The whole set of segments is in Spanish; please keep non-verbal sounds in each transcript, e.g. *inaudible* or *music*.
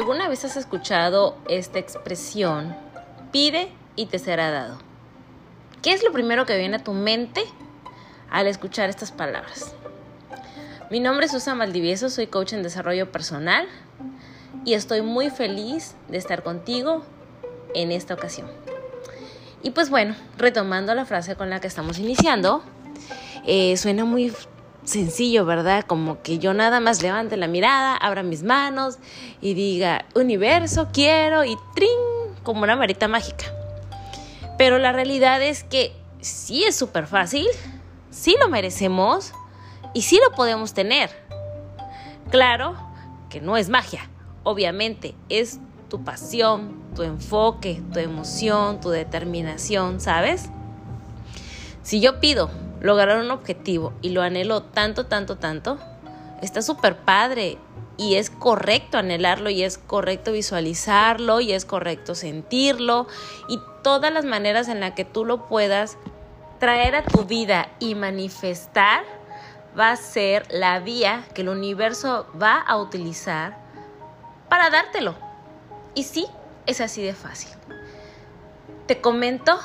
¿Alguna vez has escuchado esta expresión? Pide y te será dado. ¿Qué es lo primero que viene a tu mente al escuchar estas palabras? Mi nombre es Susan Valdivieso, soy coach en desarrollo personal y estoy muy feliz de estar contigo en esta ocasión. Y pues bueno, retomando la frase con la que estamos iniciando, eh, suena muy sencillo, ¿verdad? Como que yo nada más levante la mirada, abra mis manos y diga, universo, quiero y trin, como una varita mágica. Pero la realidad es que sí es súper fácil, sí lo merecemos y sí lo podemos tener. Claro que no es magia, obviamente, es tu pasión, tu enfoque, tu emoción, tu determinación, ¿sabes? Si yo pido lograr un objetivo y lo anhelo tanto, tanto, tanto, está súper padre y es correcto anhelarlo y es correcto visualizarlo y es correcto sentirlo y todas las maneras en las que tú lo puedas traer a tu vida y manifestar va a ser la vía que el universo va a utilizar para dártelo. Y sí, es así de fácil. Te comento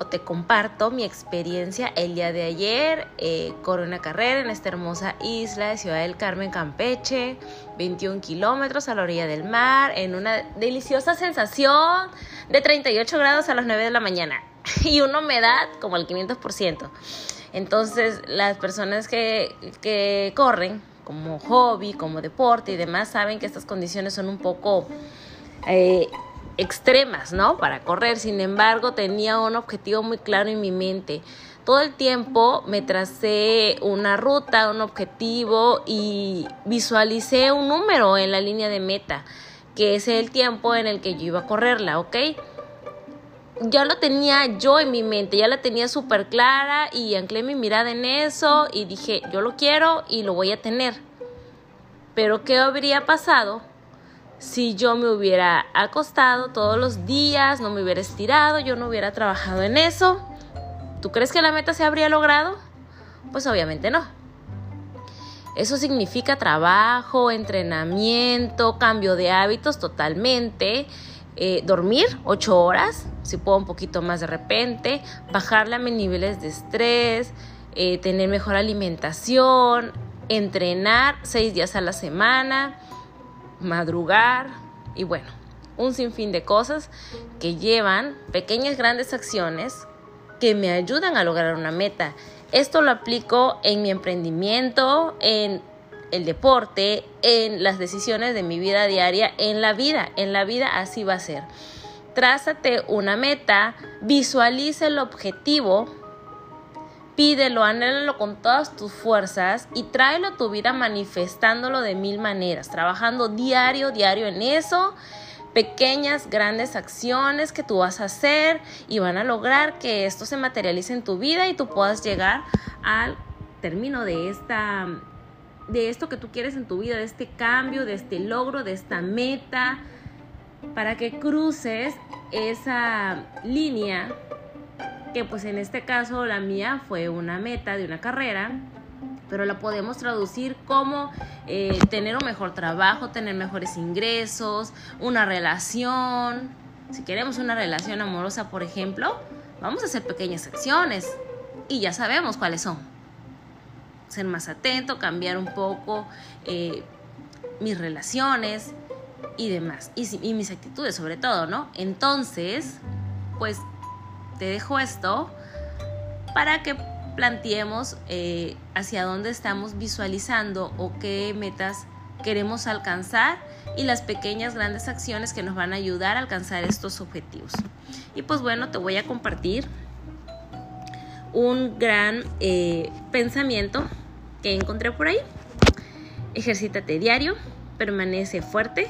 o te comparto mi experiencia el día de ayer. Eh, una carrera en esta hermosa isla de Ciudad del Carmen, Campeche, 21 kilómetros a la orilla del mar, en una deliciosa sensación de 38 grados a las 9 de la mañana *laughs* y una humedad como el 500%. Entonces, las personas que, que corren como hobby, como deporte y demás, saben que estas condiciones son un poco eh, extremas, ¿no? Para correr. Sin embargo, tenía un objetivo muy claro en mi mente. Todo el tiempo me tracé una ruta, un objetivo y visualicé un número en la línea de meta, que es el tiempo en el que yo iba a correrla, ¿ok? Ya lo tenía yo en mi mente, ya la tenía súper clara y anclé mi mirada en eso y dije, yo lo quiero y lo voy a tener. Pero ¿qué habría pasado si yo me hubiera acostado todos los días, no me hubiera estirado, yo no hubiera trabajado en eso, ¿tú crees que la meta se habría logrado? Pues obviamente no. Eso significa trabajo, entrenamiento, cambio de hábitos totalmente, eh, dormir ocho horas, si puedo un poquito más de repente, bajarle a mis niveles de estrés, eh, tener mejor alimentación, entrenar seis días a la semana, madrugar y bueno, un sinfín de cosas que llevan pequeñas grandes acciones que me ayudan a lograr una meta. Esto lo aplico en mi emprendimiento, en el deporte, en las decisiones de mi vida diaria, en la vida, en la vida así va a ser. Trázate una meta, visualiza el objetivo Pídelo, anhélalo con todas tus fuerzas y tráelo a tu vida manifestándolo de mil maneras, trabajando diario, diario en eso, pequeñas, grandes acciones que tú vas a hacer y van a lograr que esto se materialice en tu vida y tú puedas llegar al término de esta de esto que tú quieres en tu vida, de este cambio, de este logro, de esta meta, para que cruces esa línea que pues en este caso la mía fue una meta de una carrera, pero la podemos traducir como eh, tener un mejor trabajo, tener mejores ingresos, una relación. Si queremos una relación amorosa, por ejemplo, vamos a hacer pequeñas acciones y ya sabemos cuáles son. Ser más atento, cambiar un poco eh, mis relaciones y demás, y, y mis actitudes sobre todo, ¿no? Entonces, pues te dejo esto para que planteemos eh, hacia dónde estamos visualizando o qué metas queremos alcanzar y las pequeñas grandes acciones que nos van a ayudar a alcanzar estos objetivos. Y pues bueno, te voy a compartir un gran eh, pensamiento que encontré por ahí. Ejercítate diario, permanece fuerte,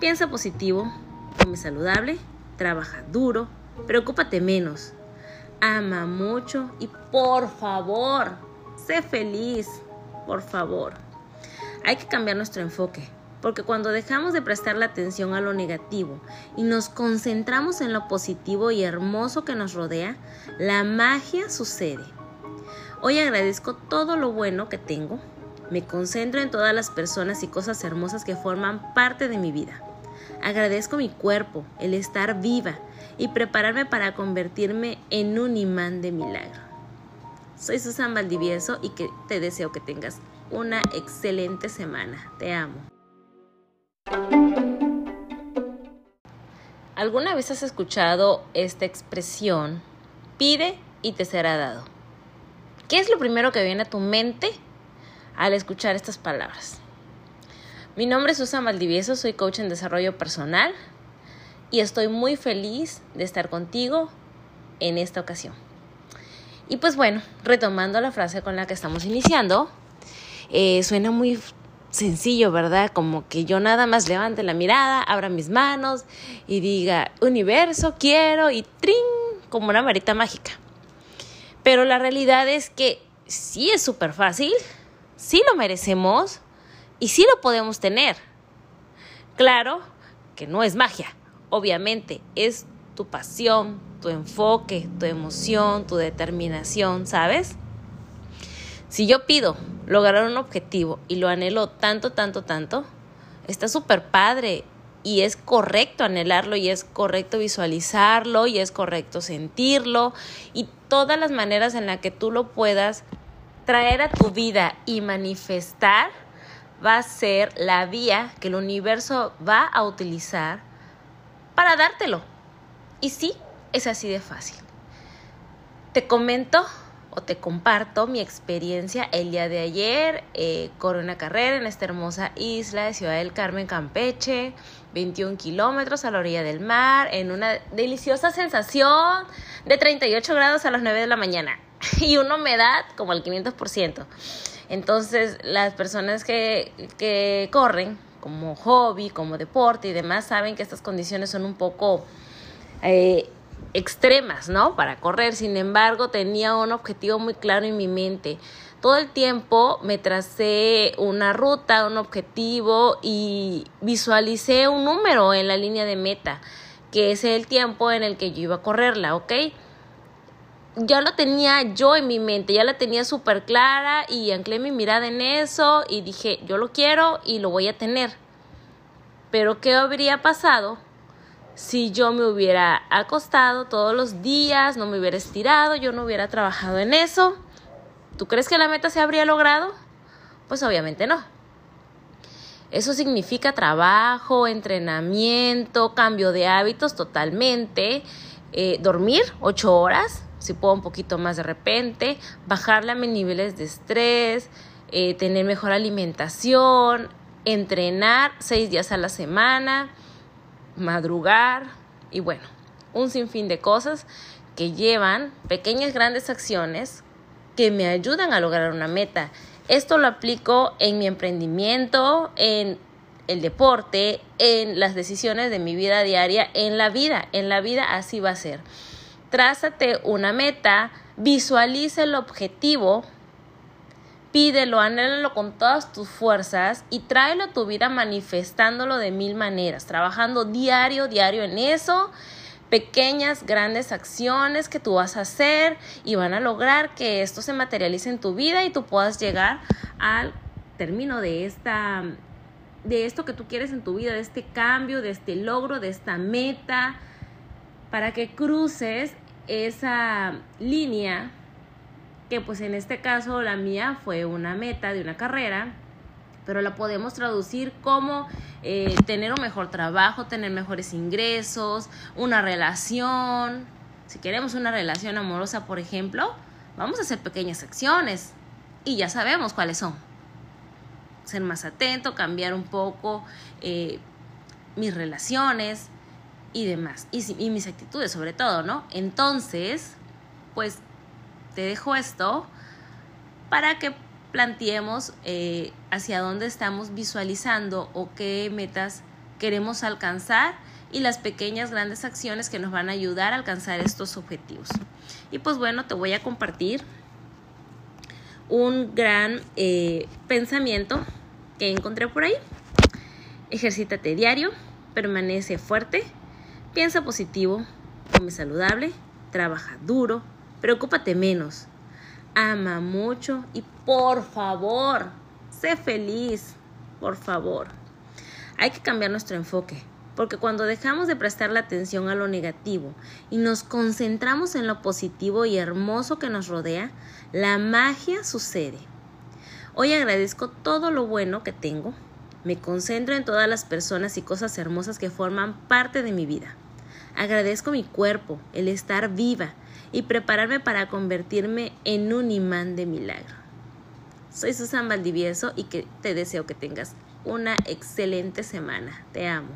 piensa positivo, come saludable, trabaja duro, Preocúpate menos. Ama mucho y por favor, sé feliz. Por favor. Hay que cambiar nuestro enfoque, porque cuando dejamos de prestar la atención a lo negativo y nos concentramos en lo positivo y hermoso que nos rodea, la magia sucede. Hoy agradezco todo lo bueno que tengo. Me concentro en todas las personas y cosas hermosas que forman parte de mi vida. Agradezco mi cuerpo, el estar viva y prepararme para convertirme en un imán de milagro. Soy Susan Valdivieso y que te deseo que tengas una excelente semana. Te amo. ¿Alguna vez has escuchado esta expresión? Pide y te será dado. ¿Qué es lo primero que viene a tu mente al escuchar estas palabras? Mi nombre es Susan Valdivieso, soy coach en desarrollo personal y estoy muy feliz de estar contigo en esta ocasión. Y pues bueno, retomando la frase con la que estamos iniciando, eh, suena muy sencillo, ¿verdad? Como que yo nada más levante la mirada, abra mis manos y diga, universo, quiero y trin, como una varita mágica. Pero la realidad es que sí es súper fácil, sí lo merecemos, y sí lo podemos tener. Claro que no es magia, obviamente, es tu pasión, tu enfoque, tu emoción, tu determinación, ¿sabes? Si yo pido lograr un objetivo y lo anhelo tanto, tanto, tanto, está súper padre y es correcto anhelarlo y es correcto visualizarlo y es correcto sentirlo y todas las maneras en las que tú lo puedas traer a tu vida y manifestar va a ser la vía que el universo va a utilizar para dártelo. Y sí, es así de fácil. Te comento o te comparto mi experiencia el día de ayer. Eh, una carrera en esta hermosa isla de Ciudad del Carmen, Campeche, 21 kilómetros a la orilla del mar, en una deliciosa sensación de 38 grados a las 9 de la mañana *laughs* y una humedad como el 500%. Entonces, las personas que, que corren como hobby, como deporte y demás, saben que estas condiciones son un poco eh, extremas, ¿no? Para correr. Sin embargo, tenía un objetivo muy claro en mi mente. Todo el tiempo me tracé una ruta, un objetivo y visualicé un número en la línea de meta, que es el tiempo en el que yo iba a correrla, ¿ok? Ya lo tenía yo en mi mente, ya la tenía súper clara y anclé mi mirada en eso y dije, yo lo quiero y lo voy a tener. Pero ¿qué habría pasado si yo me hubiera acostado todos los días, no me hubiera estirado, yo no hubiera trabajado en eso? ¿Tú crees que la meta se habría logrado? Pues obviamente no. Eso significa trabajo, entrenamiento, cambio de hábitos totalmente, eh, dormir ocho horas, si puedo un poquito más de repente, bajarle a mis niveles de estrés, eh, tener mejor alimentación, entrenar seis días a la semana, madrugar y bueno, un sinfín de cosas que llevan pequeñas grandes acciones que me ayudan a lograr una meta. Esto lo aplico en mi emprendimiento, en el deporte, en las decisiones de mi vida diaria, en la vida. En la vida así va a ser trázate una meta, visualiza el objetivo, pídelo, anhélalo con todas tus fuerzas y tráelo a tu vida manifestándolo de mil maneras, trabajando diario, diario en eso, pequeñas, grandes acciones que tú vas a hacer y van a lograr que esto se materialice en tu vida y tú puedas llegar al término de esta de esto que tú quieres en tu vida, de este cambio, de este logro, de esta meta, para que cruces esa línea que pues en este caso la mía fue una meta de una carrera, pero la podemos traducir como eh, tener un mejor trabajo, tener mejores ingresos, una relación. Si queremos una relación amorosa, por ejemplo, vamos a hacer pequeñas acciones y ya sabemos cuáles son. Ser más atento, cambiar un poco eh, mis relaciones, y demás. Y, mis actitudes sobre todo, ¿no? Entonces, pues te dejo esto para que planteemos eh, hacia dónde estamos visualizando o qué metas queremos alcanzar y las pequeñas grandes acciones que nos van a ayudar a alcanzar estos objetivos. Y pues bueno, te voy a compartir un gran eh, pensamiento que encontré por ahí. Ejercítate diario, permanece fuerte Piensa positivo, come saludable, trabaja duro, preocúpate menos, ama mucho y por favor, sé feliz, por favor. Hay que cambiar nuestro enfoque. Porque cuando dejamos de prestar la atención a lo negativo y nos concentramos en lo positivo y hermoso que nos rodea, la magia sucede. Hoy agradezco todo lo bueno que tengo. Me concentro en todas las personas y cosas hermosas que forman parte de mi vida. Agradezco mi cuerpo, el estar viva y prepararme para convertirme en un imán de milagro. Soy Susan Valdivieso y que te deseo que tengas una excelente semana. Te amo.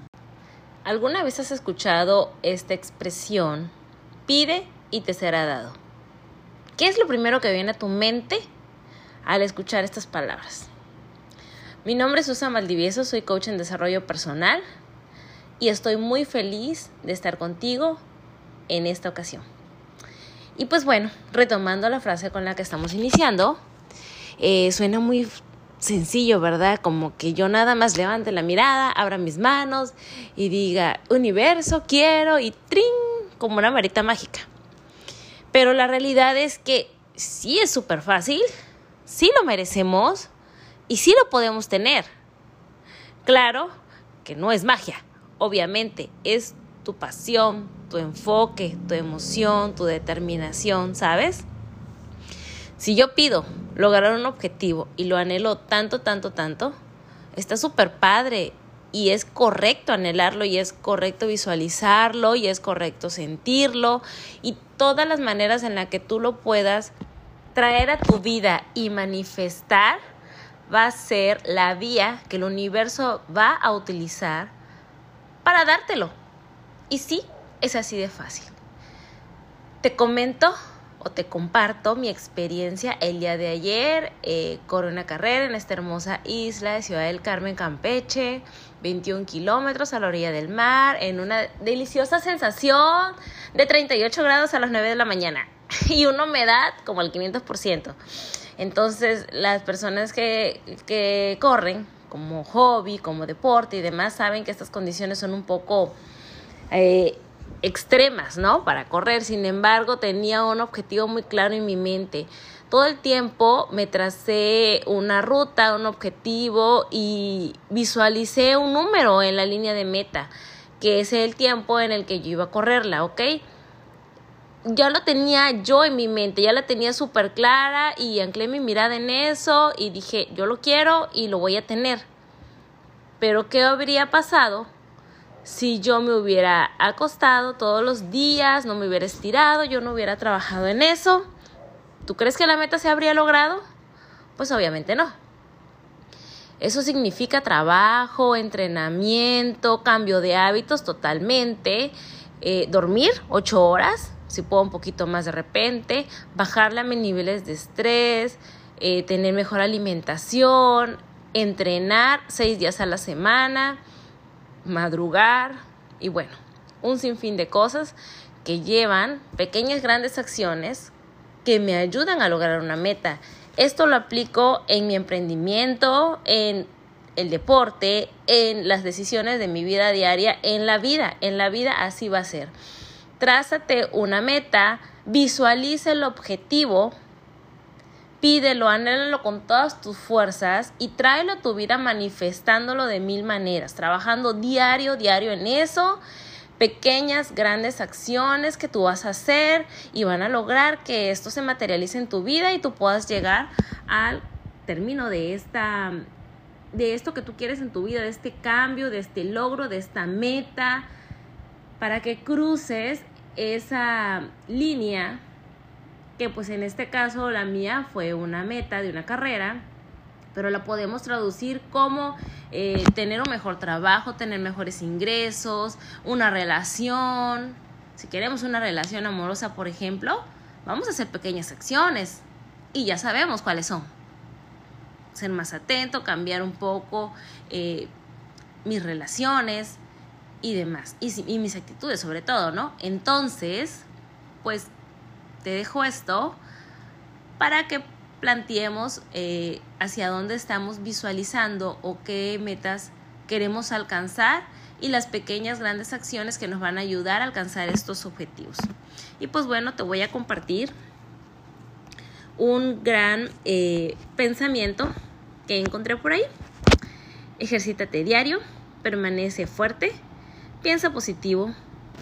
¿Alguna vez has escuchado esta expresión? Pide y te será dado. ¿Qué es lo primero que viene a tu mente al escuchar estas palabras? Mi nombre es Susan Valdivieso, soy coach en desarrollo personal y estoy muy feliz de estar contigo en esta ocasión. Y pues bueno, retomando la frase con la que estamos iniciando, eh, suena muy sencillo, ¿verdad? Como que yo nada más levante la mirada, abra mis manos y diga, universo, quiero y trin, como una varita mágica. Pero la realidad es que sí es súper fácil, sí lo merecemos y sí lo podemos tener. Claro que no es magia, obviamente, es tu pasión, tu enfoque, tu emoción, tu determinación, ¿sabes? Si yo pido lograr un objetivo y lo anhelo tanto, tanto, tanto, está súper padre y es correcto anhelarlo y es correcto visualizarlo y es correcto sentirlo y todas las maneras en las que tú lo puedas traer a tu vida y manifestar va a ser la vía que el universo va a utilizar para dártelo. Y sí, es así de fácil. Te comento te comparto mi experiencia el día de ayer. Eh, una carrera en esta hermosa isla de Ciudad del Carmen, Campeche, 21 kilómetros a la orilla del mar, en una deliciosa sensación de 38 grados a las 9 de la mañana *laughs* y una humedad como al 500%. Entonces, las personas que, que corren como hobby, como deporte y demás, saben que estas condiciones son un poco... Eh, extremas, ¿no? Para correr. Sin embargo, tenía un objetivo muy claro en mi mente. Todo el tiempo me tracé una ruta, un objetivo y visualicé un número en la línea de meta, que es el tiempo en el que yo iba a correrla, ¿ok? Ya lo tenía yo en mi mente, ya la tenía súper clara y anclé mi mirada en eso y dije, yo lo quiero y lo voy a tener. Pero ¿qué habría pasado si yo me hubiera acostado todos los días, no me hubiera estirado, yo no hubiera trabajado en eso, ¿tú crees que la meta se habría logrado? Pues obviamente no. Eso significa trabajo, entrenamiento, cambio de hábitos totalmente, eh, dormir ocho horas, si puedo un poquito más de repente, bajarle a mis niveles de estrés, eh, tener mejor alimentación, entrenar seis días a la semana, madrugar y bueno, un sinfín de cosas que llevan pequeñas grandes acciones que me ayudan a lograr una meta. Esto lo aplico en mi emprendimiento, en el deporte, en las decisiones de mi vida diaria, en la vida. En la vida así va a ser. Trázate una meta, visualiza el objetivo Pídelo, anhélalo con todas tus fuerzas y tráelo a tu vida manifestándolo de mil maneras, trabajando diario, diario en eso, pequeñas, grandes acciones que tú vas a hacer y van a lograr que esto se materialice en tu vida y tú puedas llegar al término de esta de esto que tú quieres en tu vida, de este cambio, de este logro, de esta meta, para que cruces esa línea que pues en este caso la mía fue una meta de una carrera, pero la podemos traducir como eh, tener un mejor trabajo, tener mejores ingresos, una relación. Si queremos una relación amorosa, por ejemplo, vamos a hacer pequeñas acciones y ya sabemos cuáles son. Ser más atento, cambiar un poco eh, mis relaciones y demás. Y, mis actitudes sobre todo, ¿no? Entonces, pues te dejo esto para que planteemos eh, hacia dónde estamos visualizando o qué metas queremos alcanzar y las pequeñas grandes acciones que nos van a ayudar a alcanzar estos objetivos. Y pues bueno, te voy a compartir un gran eh, pensamiento que encontré por ahí. Ejercítate diario, permanece fuerte, Piensa positivo,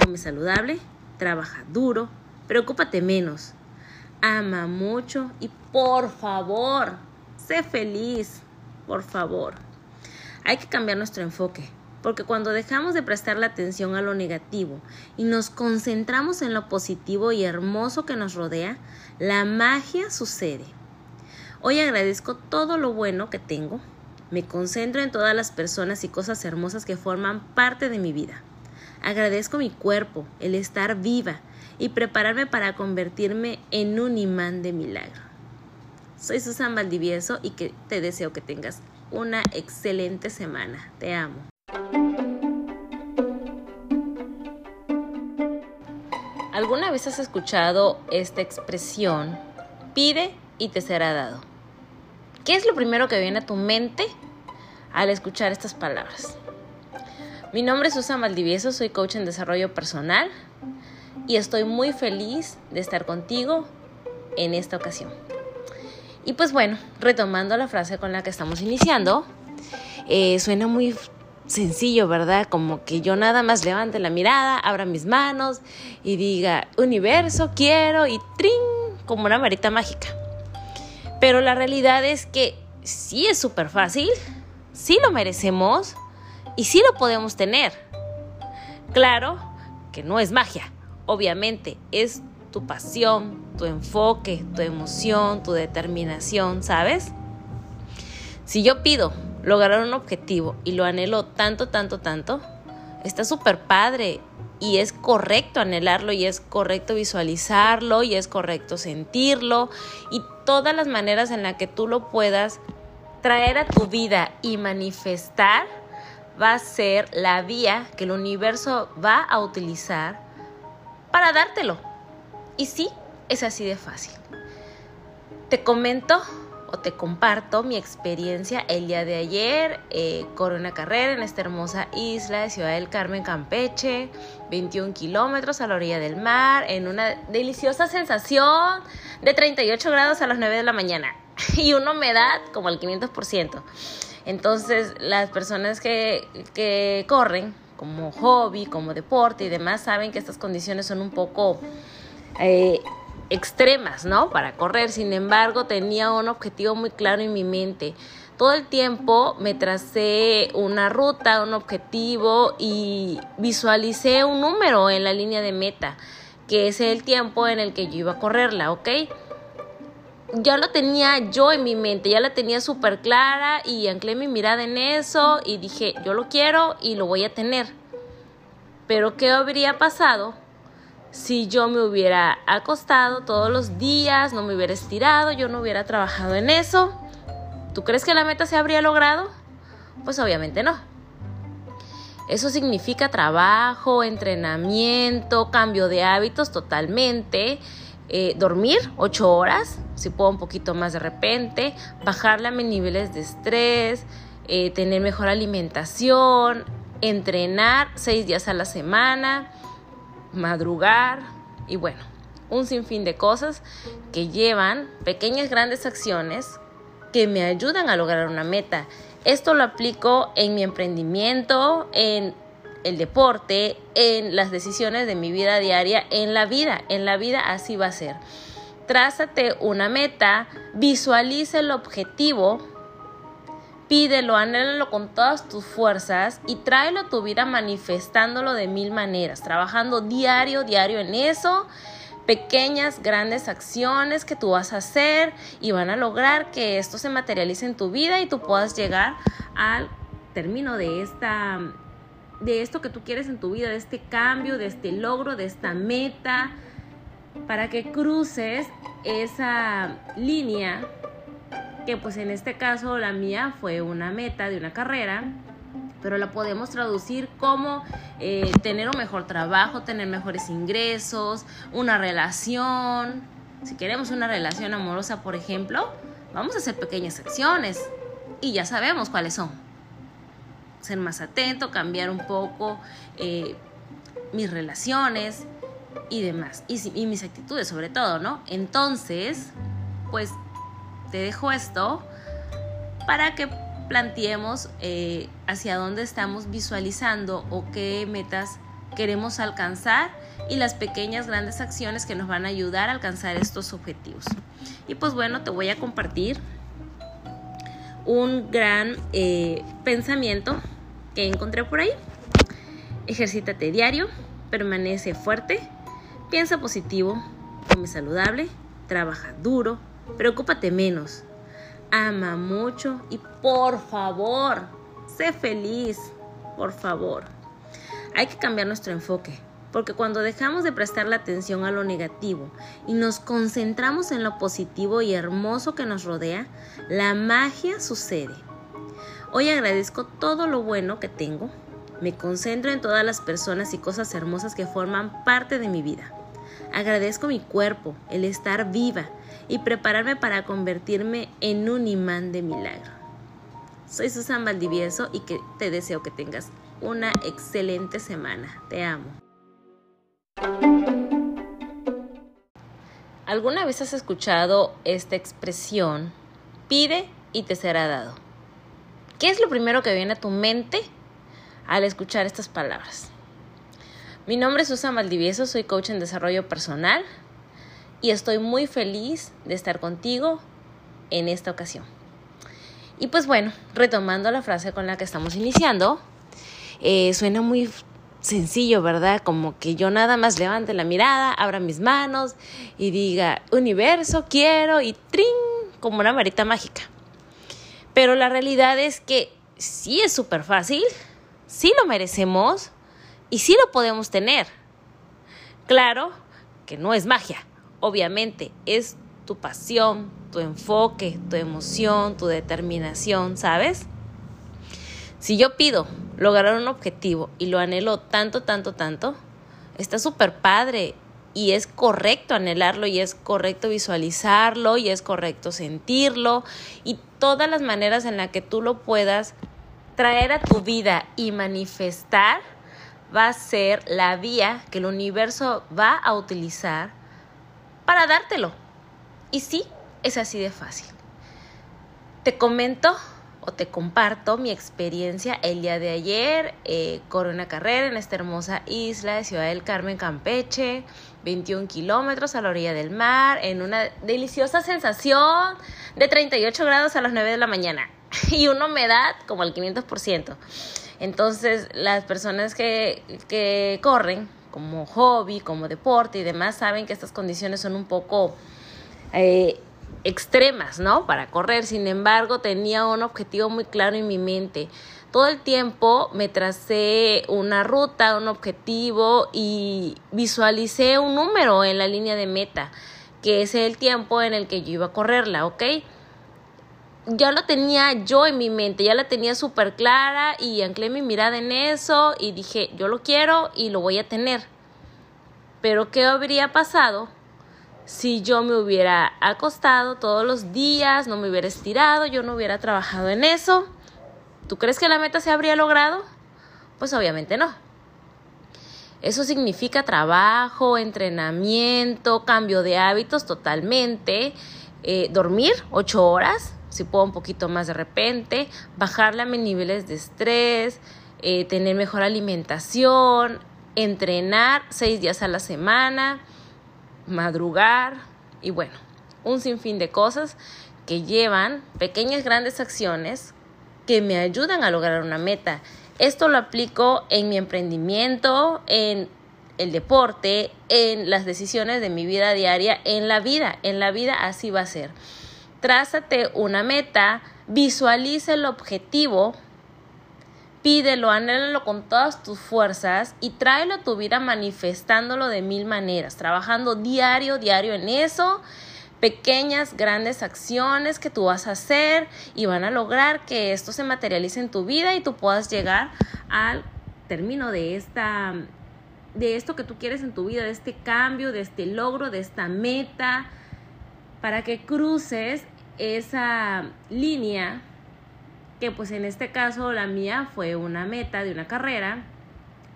come saludable, trabaja duro, preocúpate menos, ama mucho y por favor, sé feliz, por favor. Hay que cambiar nuestro enfoque, porque cuando dejamos de prestar la atención a lo negativo y nos concentramos en lo positivo y hermoso que nos rodea, la magia sucede. Hoy agradezco todo lo bueno que tengo, me concentro en todas las personas y cosas hermosas que forman parte de mi vida. Agradezco mi cuerpo, el estar viva y prepararme para convertirme en un imán de milagro. Soy Susan Valdivieso y que te deseo que tengas una excelente semana. Te amo. ¿Alguna vez has escuchado esta expresión? Pide y te será dado. ¿Qué es lo primero que viene a tu mente al escuchar estas palabras? Mi nombre es Susan Valdivieso, soy coach en desarrollo personal y estoy muy feliz de estar contigo en esta ocasión. Y pues bueno, retomando la frase con la que estamos iniciando, eh, suena muy sencillo, ¿verdad? Como que yo nada más levante la mirada, abra mis manos y diga, universo, quiero y trin, como una varita mágica. Pero la realidad es que sí es súper fácil, sí lo merecemos y sí lo podemos tener. Claro que no es magia, obviamente es tu pasión, tu enfoque, tu emoción, tu determinación, ¿sabes? Si yo pido lograr un objetivo y lo anhelo tanto, tanto, tanto, está súper padre y es correcto anhelarlo y es correcto visualizarlo y es correcto sentirlo y todas las maneras en las que tú lo puedas traer a tu vida y manifestar va a ser la vía que el universo va a utilizar para dártelo. Y sí, es así de fácil. Te comento o te comparto mi experiencia el día de ayer. Eh, una carrera en esta hermosa isla de Ciudad del Carmen, Campeche, 21 kilómetros a la orilla del mar, en una deliciosa sensación de 38 grados a las 9 de la mañana *laughs* y una humedad como al 500%. Entonces, las personas que, que corren como hobby, como deporte y demás, saben que estas condiciones son un poco eh, extremas, ¿no? Para correr. Sin embargo, tenía un objetivo muy claro en mi mente. Todo el tiempo me tracé una ruta, un objetivo y visualicé un número en la línea de meta, que es el tiempo en el que yo iba a correrla, ¿ok? Ya lo tenía yo en mi mente, ya la tenía súper clara y anclé mi mirada en eso y dije, yo lo quiero y lo voy a tener. Pero ¿qué habría pasado si yo me hubiera acostado todos los días, no me hubiera estirado, yo no hubiera trabajado en eso? ¿Tú crees que la meta se habría logrado? Pues obviamente no. Eso significa trabajo, entrenamiento, cambio de hábitos totalmente eh, dormir ocho horas, si puedo un poquito más de repente, bajarle a mis niveles de estrés, eh, tener mejor alimentación, entrenar seis días a la semana, madrugar y bueno, un sinfín de cosas que llevan pequeñas grandes acciones que me ayudan a lograr una meta. Esto lo aplico en mi emprendimiento, en el deporte, en las decisiones de mi vida diaria, en la vida, en la vida así va a ser. Trázate una meta, visualiza el objetivo, pídelo, anhélalo con todas tus fuerzas y tráelo a tu vida manifestándolo de mil maneras, trabajando diario, diario en eso, pequeñas, grandes acciones que tú vas a hacer y van a lograr que esto se materialice en tu vida y tú puedas llegar al término de esta de esto que tú quieres en tu vida, de este cambio, de este logro, de esta meta, para que cruces esa línea que pues en este caso la mía fue una meta de una carrera, pero la podemos traducir como eh, tener un mejor trabajo, tener mejores ingresos, una relación. Si queremos una relación amorosa, por ejemplo, vamos a hacer pequeñas acciones y ya sabemos cuáles son ser más atento, cambiar un poco eh, mis relaciones y demás, y, mis actitudes sobre todo, ¿no? Entonces, pues te dejo esto para que planteemos eh, hacia dónde estamos visualizando o qué metas queremos alcanzar y las pequeñas grandes acciones que nos van a ayudar a alcanzar estos objetivos. Y pues bueno, te voy a compartir un gran eh, pensamiento que encontré por ahí. Ejercítate diario, permanece fuerte, piensa positivo, come saludable, trabaja duro, preocúpate menos, ama mucho y por favor, sé feliz, por favor. Hay que cambiar nuestro enfoque, porque cuando dejamos de prestar la atención a lo negativo y nos concentramos en lo positivo y hermoso que nos rodea, la magia sucede. Hoy agradezco todo lo bueno que tengo, me concentro en todas las personas y cosas hermosas que forman parte de mi vida. Agradezco mi cuerpo, el estar viva y prepararme para convertirme en un imán de milagro. Soy Susan Valdivieso y que te deseo que tengas una excelente semana. Te amo. ¿Alguna vez has escuchado esta expresión? Pide y te será dado. ¿Qué es lo primero que viene a tu mente al escuchar estas palabras? Mi nombre es Susan Valdivieso, soy coach en desarrollo personal y estoy muy feliz de estar contigo en esta ocasión. Y pues bueno, retomando la frase con la que estamos iniciando, eh, suena muy sencillo, ¿verdad? Como que yo nada más levante la mirada, abra mis manos y diga, universo, quiero y trin, como una varita mágica. Pero la realidad es que sí es súper fácil, sí lo merecemos y sí lo podemos tener. Claro que no es magia, obviamente es tu pasión, tu enfoque, tu emoción, tu determinación, ¿sabes? Si yo pido lograr un objetivo y lo anhelo tanto, tanto, tanto, está súper padre y es correcto anhelarlo y es correcto visualizarlo y es correcto sentirlo y todas las maneras en las que tú lo puedas traer a tu vida y manifestar va a ser la vía que el universo va a utilizar para dártelo. Y sí, es así de fácil. Te comento o te comparto mi experiencia el día de ayer. Eh, una carrera en esta hermosa isla de Ciudad del Carmen, Campeche, 21 kilómetros a la orilla del mar, en una deliciosa sensación de 38 grados a las 9 de la mañana *laughs* y una humedad como al 500%. Entonces, las personas que, que corren como hobby, como deporte y demás, saben que estas condiciones son un poco... Eh, extremas, ¿no? Para correr. Sin embargo, tenía un objetivo muy claro en mi mente. Todo el tiempo me tracé una ruta, un objetivo y visualicé un número en la línea de meta, que es el tiempo en el que yo iba a correrla, ¿ok? Ya lo tenía yo en mi mente, ya la tenía súper clara y anclé mi mirada en eso y dije, yo lo quiero y lo voy a tener. Pero ¿qué habría pasado si yo me hubiera acostado todos los días, no me hubiera estirado, yo no hubiera trabajado en eso, ¿tú crees que la meta se habría logrado? Pues obviamente no. Eso significa trabajo, entrenamiento, cambio de hábitos totalmente, eh, dormir ocho horas, si puedo un poquito más de repente, bajarle a mis niveles de estrés, eh, tener mejor alimentación, entrenar seis días a la semana, madrugar y bueno, un sinfín de cosas que llevan pequeñas grandes acciones que me ayudan a lograr una meta. Esto lo aplico en mi emprendimiento, en el deporte, en las decisiones de mi vida diaria, en la vida. En la vida así va a ser. Trázate una meta, visualiza el objetivo Pídelo, anhélalo con todas tus fuerzas y tráelo a tu vida manifestándolo de mil maneras, trabajando diario, diario en eso, pequeñas, grandes acciones que tú vas a hacer y van a lograr que esto se materialice en tu vida y tú puedas llegar al término de esta de esto que tú quieres en tu vida, de este cambio, de este logro, de esta meta, para que cruces esa línea que pues en este caso la mía fue una meta de una carrera,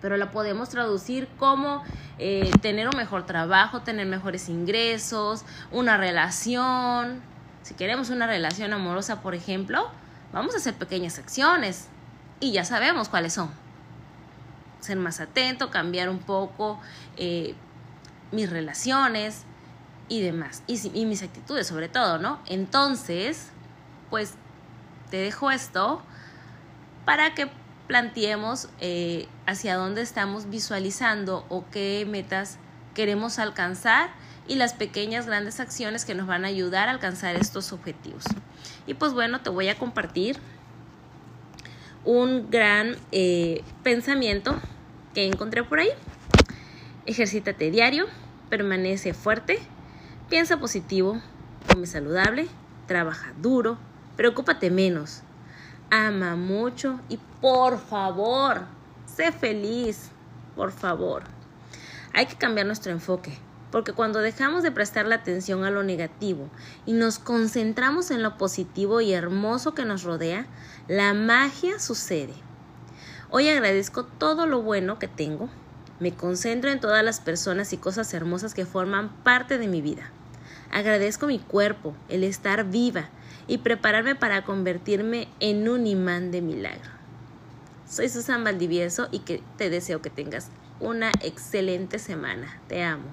pero la podemos traducir como eh, tener un mejor trabajo, tener mejores ingresos, una relación. Si queremos una relación amorosa, por ejemplo, vamos a hacer pequeñas acciones y ya sabemos cuáles son. Ser más atento, cambiar un poco eh, mis relaciones y demás, y, y mis actitudes sobre todo, ¿no? Entonces, pues te dejo esto para que planteemos eh, hacia dónde estamos visualizando o qué metas queremos alcanzar y las pequeñas grandes acciones que nos van a ayudar a alcanzar estos objetivos. Y pues bueno, te voy a compartir un gran eh, pensamiento que encontré por ahí. Ejercítate diario, permanece fuerte, piensa positivo, come saludable, trabaja duro, preocúpate menos, ama mucho y por favor, sé feliz, por favor. Hay que cambiar nuestro enfoque, porque cuando dejamos de prestar la atención a lo negativo y nos concentramos en lo positivo y hermoso que nos rodea, la magia sucede. Hoy agradezco todo lo bueno que tengo, me concentro en todas las personas y cosas hermosas que forman parte de mi vida. Agradezco mi cuerpo, el estar viva y prepararme para convertirme en un imán de milagro. Soy Susan Valdivieso y que te deseo que tengas una excelente semana. Te amo.